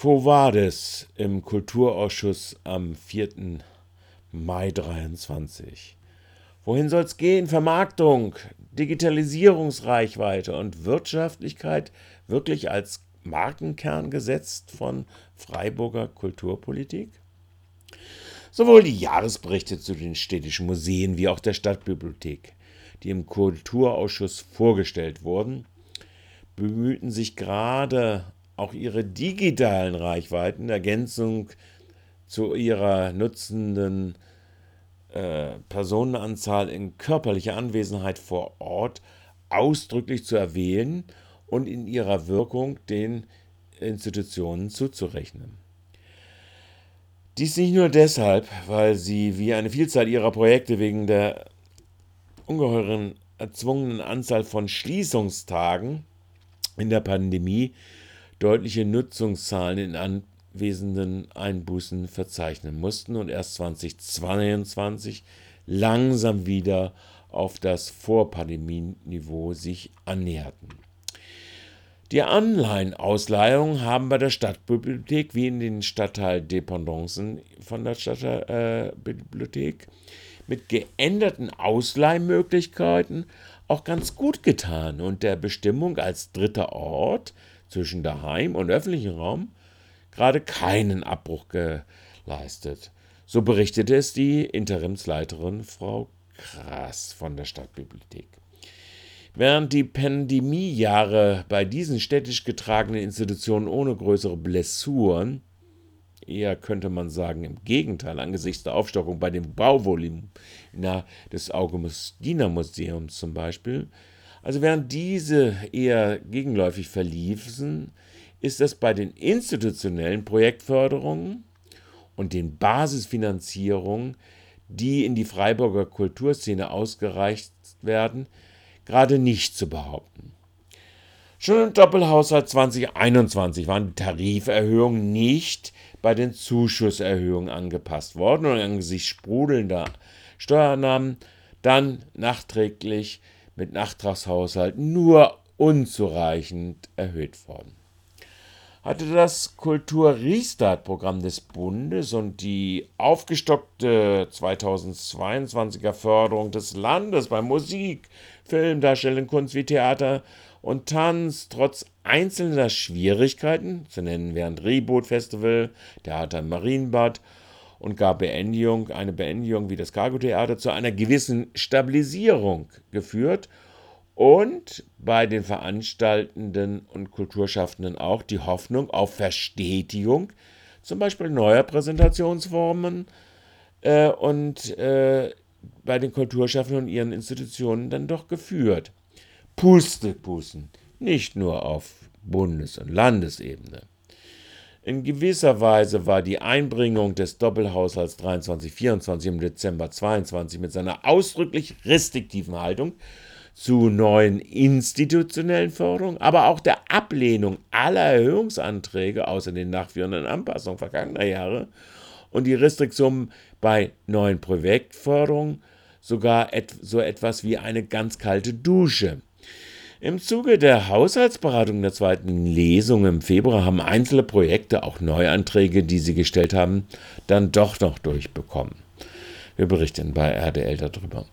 Quo Vadis im Kulturausschuss am 4. Mai 23? Wohin soll es gehen? Vermarktung, Digitalisierungsreichweite und Wirtschaftlichkeit wirklich als Markenkern gesetzt von Freiburger Kulturpolitik? Sowohl die Jahresberichte zu den städtischen Museen wie auch der Stadtbibliothek, die im Kulturausschuss vorgestellt wurden, bemühten sich gerade auch ihre digitalen Reichweiten, Ergänzung zu ihrer nutzenden äh, Personenanzahl in körperlicher Anwesenheit vor Ort ausdrücklich zu erwähnen und in ihrer Wirkung den Institutionen zuzurechnen. Dies nicht nur deshalb, weil sie wie eine Vielzahl ihrer Projekte wegen der ungeheuren erzwungenen Anzahl von Schließungstagen in der Pandemie deutliche Nutzungszahlen in anwesenden Einbußen verzeichnen mussten und erst 2022 langsam wieder auf das Vorpandemieniveau sich annäherten. Die Anleihenausleihungen haben bei der Stadtbibliothek wie in den Stadtteildependancen von der Stadtteilbibliothek mit geänderten Ausleihmöglichkeiten auch ganz gut getan und der Bestimmung als dritter Ort zwischen daheim und öffentlichem Raum gerade keinen Abbruch geleistet. So berichtete es die Interimsleiterin Frau Krass von der Stadtbibliothek. Während die Pandemiejahre bei diesen städtisch getragenen Institutionen ohne größere Blessuren, eher könnte man sagen im Gegenteil, angesichts der Aufstockung bei dem Bauvolumen des Augustiner Museums zum Beispiel, also während diese eher gegenläufig verliefen, ist es bei den institutionellen Projektförderungen und den Basisfinanzierungen, die in die Freiburger Kulturszene ausgereicht werden, gerade nicht zu behaupten. Schon im Doppelhaushalt 2021 waren die Tariferhöhungen nicht bei den Zuschusserhöhungen angepasst worden und angesichts sprudelnder Steuernahmen dann nachträglich mit Nachtragshaushalt nur unzureichend erhöht worden. Hatte das Kultur-Restart-Programm des Bundes und die aufgestockte 2022er Förderung des Landes bei Musik, Film, Darstellung, Kunst wie Theater und Tanz trotz einzelner Schwierigkeiten, zu nennen während Reboot Festival, Theater im Marienbad und gar Beendigung, eine Beendigung wie das Cargo-Theater zu einer gewissen Stabilisierung geführt und bei den Veranstaltenden und Kulturschaffenden auch die Hoffnung auf Verstetigung, zum Beispiel neuer Präsentationsformen äh, und äh, bei den Kulturschaffenden und ihren Institutionen dann doch geführt. Pustepusten, nicht nur auf Bundes- und Landesebene. In gewisser Weise war die Einbringung des Doppelhaushalts 23-24 im Dezember 22 mit seiner ausdrücklich restriktiven Haltung zu neuen institutionellen Förderungen, aber auch der Ablehnung aller Erhöhungsanträge außer den nachführenden Anpassungen vergangener Jahre und die Restriktionen bei neuen Projektförderungen sogar et so etwas wie eine ganz kalte Dusche. Im Zuge der Haushaltsberatung der zweiten Lesung im Februar haben einzelne Projekte, auch Neuanträge, die sie gestellt haben, dann doch noch durchbekommen. Wir berichten bei RDL darüber.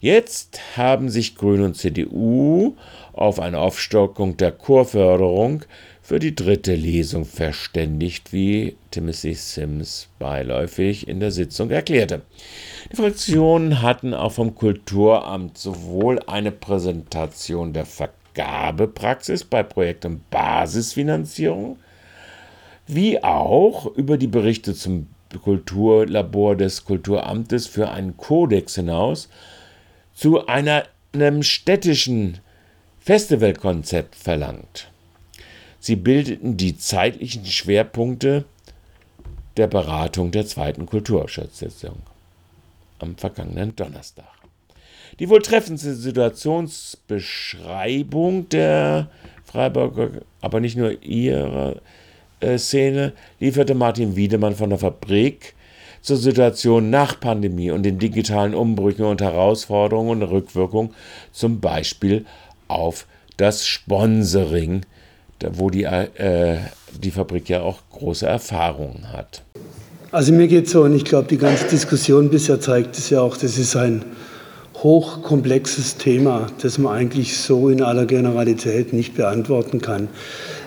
Jetzt haben sich Grün und CDU auf eine Aufstockung der Chorförderung für die dritte Lesung verständigt, wie Timothy Sims beiläufig in der Sitzung erklärte. Die Fraktionen hatten auch vom Kulturamt sowohl eine Präsentation der Vergabepraxis bei Projekten Basisfinanzierung wie auch über die Berichte zum Kulturlabor des Kulturamtes für einen Kodex hinaus zu einer, einem städtischen Festivalkonzept verlangt. Sie bildeten die zeitlichen Schwerpunkte der Beratung der zweiten Kulturausschusssitzung am vergangenen Donnerstag. Die wohl treffendste Situationsbeschreibung der Freiburger, aber nicht nur ihrer äh, Szene, lieferte Martin Wiedemann von der Fabrik zur Situation nach Pandemie und den digitalen Umbrüchen und Herausforderungen und Rückwirkungen, zum Beispiel auf das Sponsoring wo die, äh, die Fabrik ja auch große Erfahrungen hat. Also mir geht es so, und ich glaube, die ganze Diskussion bisher zeigt es ja auch, das ist ein hochkomplexes Thema, das man eigentlich so in aller Generalität nicht beantworten kann.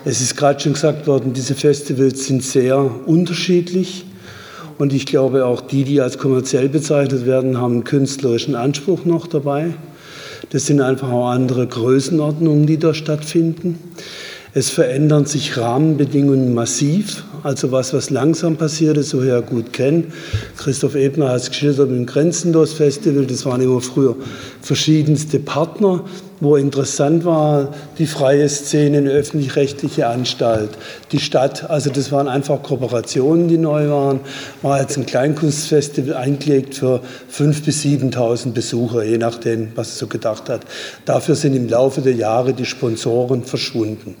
Es ist gerade schon gesagt worden, diese Festivals sind sehr unterschiedlich. Und ich glaube, auch die, die als kommerziell bezeichnet werden, haben einen künstlerischen Anspruch noch dabei. Das sind einfach auch andere Größenordnungen, die da stattfinden. Es verändern sich Rahmenbedingungen massiv. Also was, was langsam passiert ist, so ja gut kennen. Christoph Ebner hat es geschildert mit dem Grenzenlos Festival. Das waren immer früher verschiedenste Partner wo interessant war, die freie Szene, eine öffentlich-rechtliche Anstalt, die Stadt. Also das waren einfach Kooperationen, die neu waren. War jetzt ein Kleinkunstfestival eingelegt für 5.000 bis 7.000 Besucher, je nachdem, was es so gedacht hat. Dafür sind im Laufe der Jahre die Sponsoren verschwunden.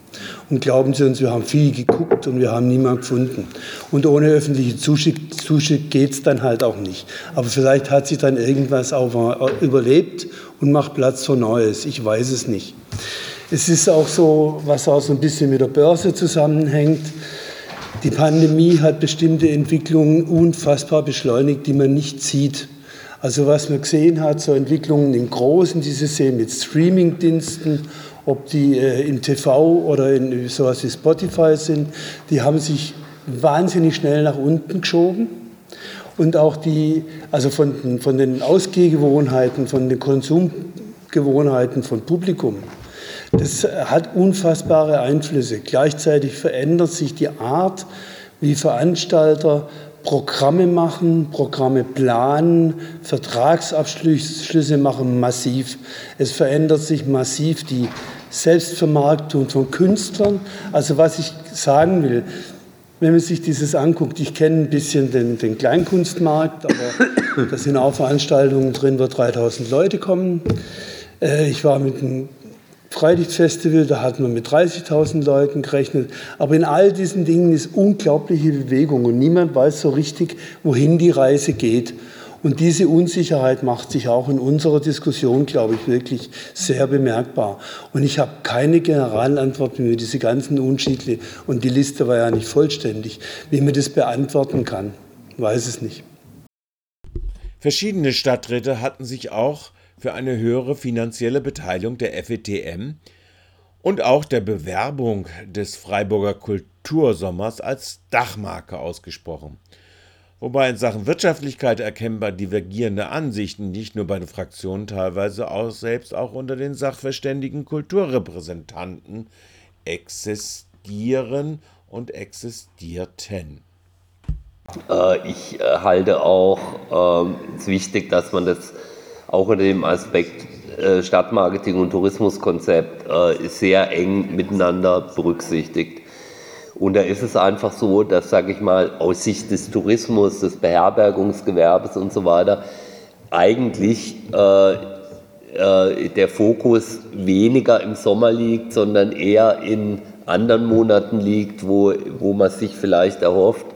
Und glauben Sie uns, wir haben viel geguckt und wir haben niemanden gefunden. Und ohne öffentliche Zuschick geht es dann halt auch nicht. Aber vielleicht hat sich dann irgendwas auch überlebt und macht Platz für Neues. Ich weiß es nicht. Es ist auch so, was auch so ein bisschen mit der Börse zusammenhängt. Die Pandemie hat bestimmte Entwicklungen unfassbar beschleunigt, die man nicht sieht. Also was man gesehen hat, so Entwicklungen im Großen, die Sie sehen mit Streamingdiensten, ob die äh, im TV oder in sowas wie Spotify sind, die haben sich wahnsinnig schnell nach unten geschoben und auch die, also von, von den Ausgehgewohnheiten, von den Konsumgewohnheiten von Publikum. Das hat unfassbare Einflüsse. Gleichzeitig verändert sich die Art, wie Veranstalter Programme machen, Programme planen, Vertragsabschlüsse machen massiv. Es verändert sich massiv die Selbstvermarktung von Künstlern. Also was ich sagen will, wenn man sich dieses anguckt, ich kenne ein bisschen den, den Kleinkunstmarkt, aber da sind auch Veranstaltungen drin, wo 3000 Leute kommen. Äh, ich war mit einem Freilichtfestival, da hat man mit 30.000 Leuten gerechnet. Aber in all diesen Dingen ist unglaubliche Bewegung und niemand weiß so richtig, wohin die Reise geht. Und diese Unsicherheit macht sich auch in unserer Diskussion, glaube ich, wirklich sehr bemerkbar. Und ich habe keine Generalantwort, wie man diese ganzen Unterschiede, und die Liste war ja nicht vollständig, wie man das beantworten kann. Weiß es nicht. Verschiedene Stadträte hatten sich auch für eine höhere finanzielle Beteiligung der FETM und auch der Bewerbung des Freiburger Kultursommers als Dachmarke ausgesprochen wobei in Sachen Wirtschaftlichkeit erkennbar divergierende Ansichten nicht nur bei den Fraktionen, teilweise auch selbst auch unter den Sachverständigen Kulturrepräsentanten existieren und existierten. Äh, ich äh, halte auch ähm, es wichtig, dass man das auch unter dem Aspekt äh, Stadtmarketing und Tourismuskonzept sehr eng miteinander berücksichtigt. Und da ist es einfach so, dass, sage ich mal, aus Sicht des Tourismus, des Beherbergungsgewerbes und so weiter, eigentlich äh, äh, der Fokus weniger im Sommer liegt, sondern eher in anderen Monaten liegt, wo, wo man sich vielleicht erhofft,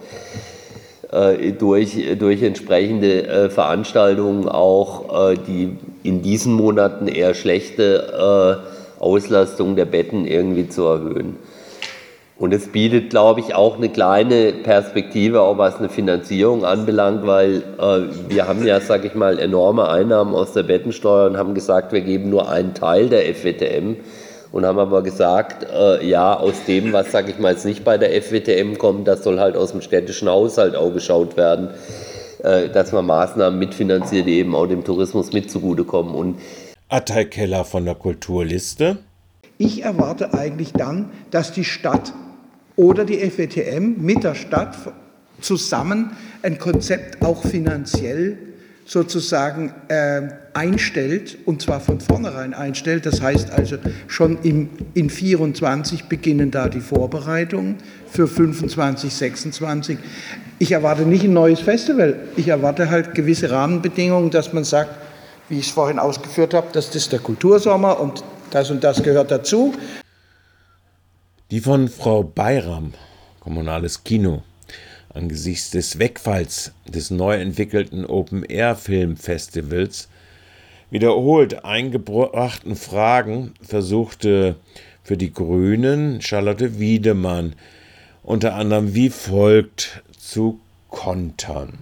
äh, durch, durch entsprechende äh, Veranstaltungen auch äh, die in diesen Monaten eher schlechte äh, Auslastung der Betten irgendwie zu erhöhen. Und es bietet, glaube ich, auch eine kleine Perspektive, auch was eine Finanzierung anbelangt, weil äh, wir haben ja, sage ich mal, enorme Einnahmen aus der Bettensteuer und haben gesagt, wir geben nur einen Teil der FWTM und haben aber gesagt, äh, ja, aus dem, was, sage ich mal, jetzt nicht bei der FWTM kommt, das soll halt aus dem städtischen Haushalt auch geschaut werden, äh, dass man Maßnahmen mitfinanziert, die eben auch dem Tourismus mit zugutekommen. Und Attai Keller von der Kulturliste. Ich erwarte eigentlich dann, dass die Stadt oder die FWTM mit der Stadt zusammen ein Konzept auch finanziell sozusagen äh, einstellt und zwar von vornherein einstellt. Das heißt also schon im, in 24 beginnen da die Vorbereitungen für 25, 26. Ich erwarte nicht ein neues Festival. Ich erwarte halt gewisse Rahmenbedingungen, dass man sagt, wie ich es vorhin ausgeführt habe, das ist der Kultursommer und das und das gehört dazu. Die von Frau Bayram, Kommunales Kino, angesichts des Wegfalls des neu entwickelten Open-Air-Film-Festivals wiederholt eingebrachten Fragen versuchte für die Grünen Charlotte Wiedemann unter anderem wie folgt zu kontern.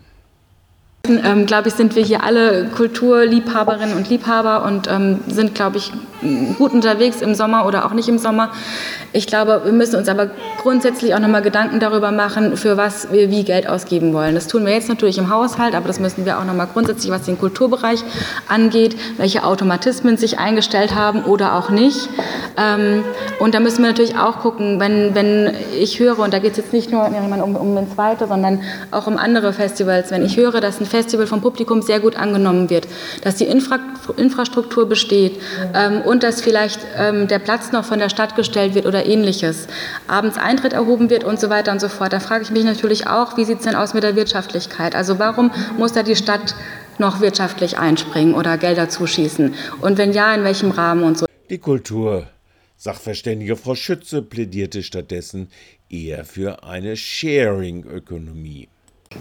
Ähm, glaube ich, sind wir hier alle Kulturliebhaberinnen und Liebhaber und ähm, sind, glaube ich, gut unterwegs im Sommer oder auch nicht im Sommer. Ich glaube, wir müssen uns aber grundsätzlich auch nochmal Gedanken darüber machen, für was wir wie Geld ausgeben wollen. Das tun wir jetzt natürlich im Haushalt, aber das müssen wir auch nochmal grundsätzlich, was den Kulturbereich angeht, welche Automatismen sich eingestellt haben oder auch nicht. Ähm, und da müssen wir natürlich auch gucken, wenn, wenn ich höre, und da geht es jetzt nicht nur um, um den zweite, sondern auch um andere Festivals, wenn ich höre, dass ein Festival vom Publikum sehr gut angenommen wird, dass die Infra Infrastruktur besteht ähm, und dass vielleicht ähm, der Platz noch von der Stadt gestellt wird oder ähnliches, abends Eintritt erhoben wird und so weiter und so fort. Da frage ich mich natürlich auch, wie sieht es denn aus mit der Wirtschaftlichkeit? Also warum muss da die Stadt noch wirtschaftlich einspringen oder Gelder zuschießen? Und wenn ja, in welchem Rahmen und so? Die Kultur. Sachverständige Frau Schütze plädierte stattdessen eher für eine Sharing-Ökonomie.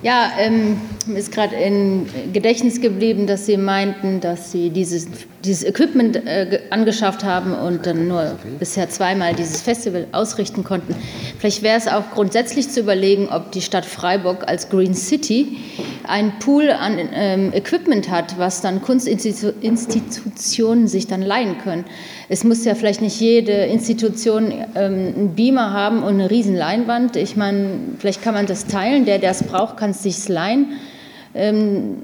Ja, ähm, ist gerade in Gedächtnis geblieben, dass Sie meinten, dass Sie dieses, dieses Equipment äh, angeschafft haben und dann nur bisher zweimal dieses Festival ausrichten konnten. Vielleicht wäre es auch grundsätzlich zu überlegen, ob die Stadt Freiburg als Green City einen Pool an ähm, Equipment hat, was dann Kunstinstitutionen sich dann leihen können. Es muss ja vielleicht nicht jede Institution ähm, einen Beamer haben und eine riesen Leinwand. Ich meine, vielleicht kann man das teilen. Der, der es braucht, kann es sich leihen. Ähm,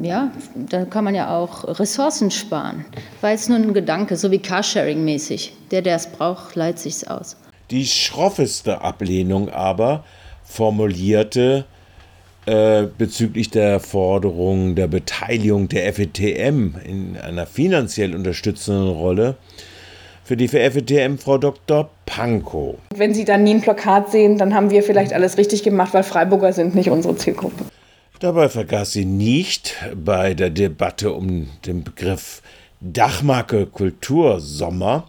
ja, da kann man ja auch Ressourcen sparen. War jetzt nur ein Gedanke, so wie Carsharing-mäßig. Der, der es braucht, leiht sich's aus. Die schroffeste Ablehnung aber formulierte äh, bezüglich der Forderung der Beteiligung der FETM in einer finanziell unterstützenden Rolle für die FETM Frau Dr. Pankow. Wenn Sie dann nie ein Plakat sehen, dann haben wir vielleicht alles richtig gemacht, weil Freiburger sind nicht unsere Zielgruppe. Dabei vergaß sie nicht bei der Debatte um den Begriff Dachmarke Kultursommer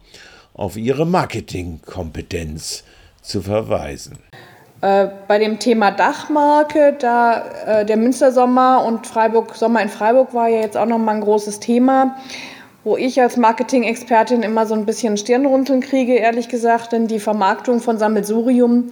auf ihre Marketingkompetenz zu verweisen. Äh, bei dem Thema Dachmarke, da äh, der Münstersommer und Freiburg Sommer in Freiburg war ja jetzt auch noch mal ein großes Thema, wo ich als Marketing-Expertin immer so ein bisschen Stirnrunzeln kriege, ehrlich gesagt, denn die Vermarktung von Sammelsurium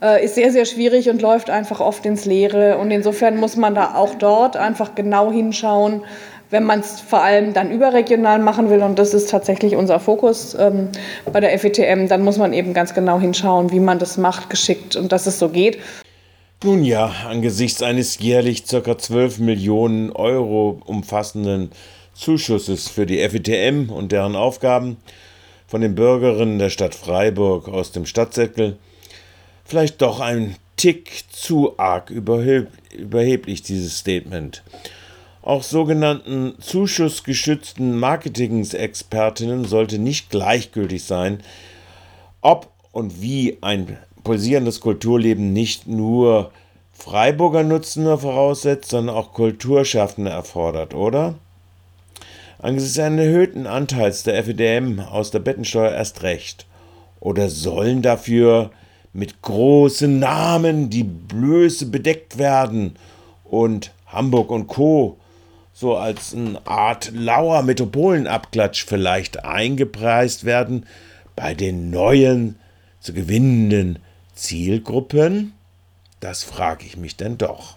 äh, ist sehr, sehr schwierig und läuft einfach oft ins Leere. Und insofern muss man da auch dort einfach genau hinschauen, wenn man es vor allem dann überregional machen will, und das ist tatsächlich unser Fokus ähm, bei der FETM, dann muss man eben ganz genau hinschauen, wie man das macht, geschickt und dass es so geht. Nun ja, angesichts eines jährlich ca. 12 Millionen Euro umfassenden Zuschusses für die FETM und deren Aufgaben von den Bürgerinnen der Stadt Freiburg aus dem Stadtsäckel vielleicht doch ein Tick zu arg überheblich dieses Statement. Auch sogenannten zuschussgeschützten Marketingsexpertinnen sollte nicht gleichgültig sein, ob und wie ein pulsierendes Kulturleben nicht nur Freiburger Nutzen nur voraussetzt, sondern auch Kulturschaffende erfordert, oder? Angesichts eines erhöhten Anteils der FEDM aus der Bettensteuer erst recht. Oder sollen dafür mit großen Namen die Blöße bedeckt werden und Hamburg und Co so als eine Art lauer Metropolenabklatsch vielleicht eingepreist werden bei den neuen zu gewinnenden Zielgruppen? Das frage ich mich denn doch.